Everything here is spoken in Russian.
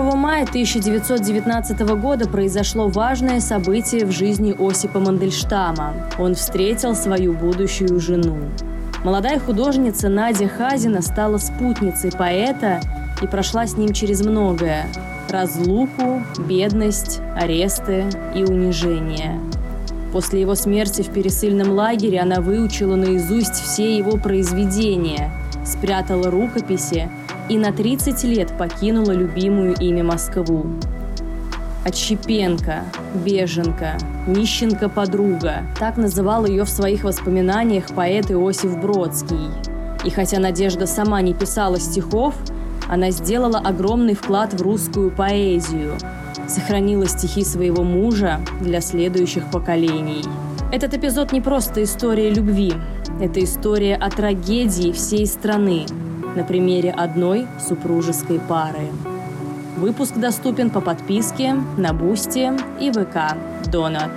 мае 1919 года произошло важное событие в жизни Осипа Мандельштама. Он встретил свою будущую жену. Молодая художница Надя Хазина стала спутницей поэта и прошла с ним через многое – разлуку, бедность, аресты и унижение. После его смерти в пересыльном лагере она выучила наизусть все его произведения, спрятала рукописи и на 30 лет покинула любимую ими Москву. Отщепенка, беженка, нищенка-подруга. Так называл ее в своих воспоминаниях поэт Иосиф Бродский. И хотя Надежда сама не писала стихов, она сделала огромный вклад в русскую поэзию, сохранила стихи своего мужа для следующих поколений. Этот эпизод не просто история любви, это история о трагедии всей страны на примере одной супружеской пары. Выпуск доступен по подписке на Boosty и ВК Донат.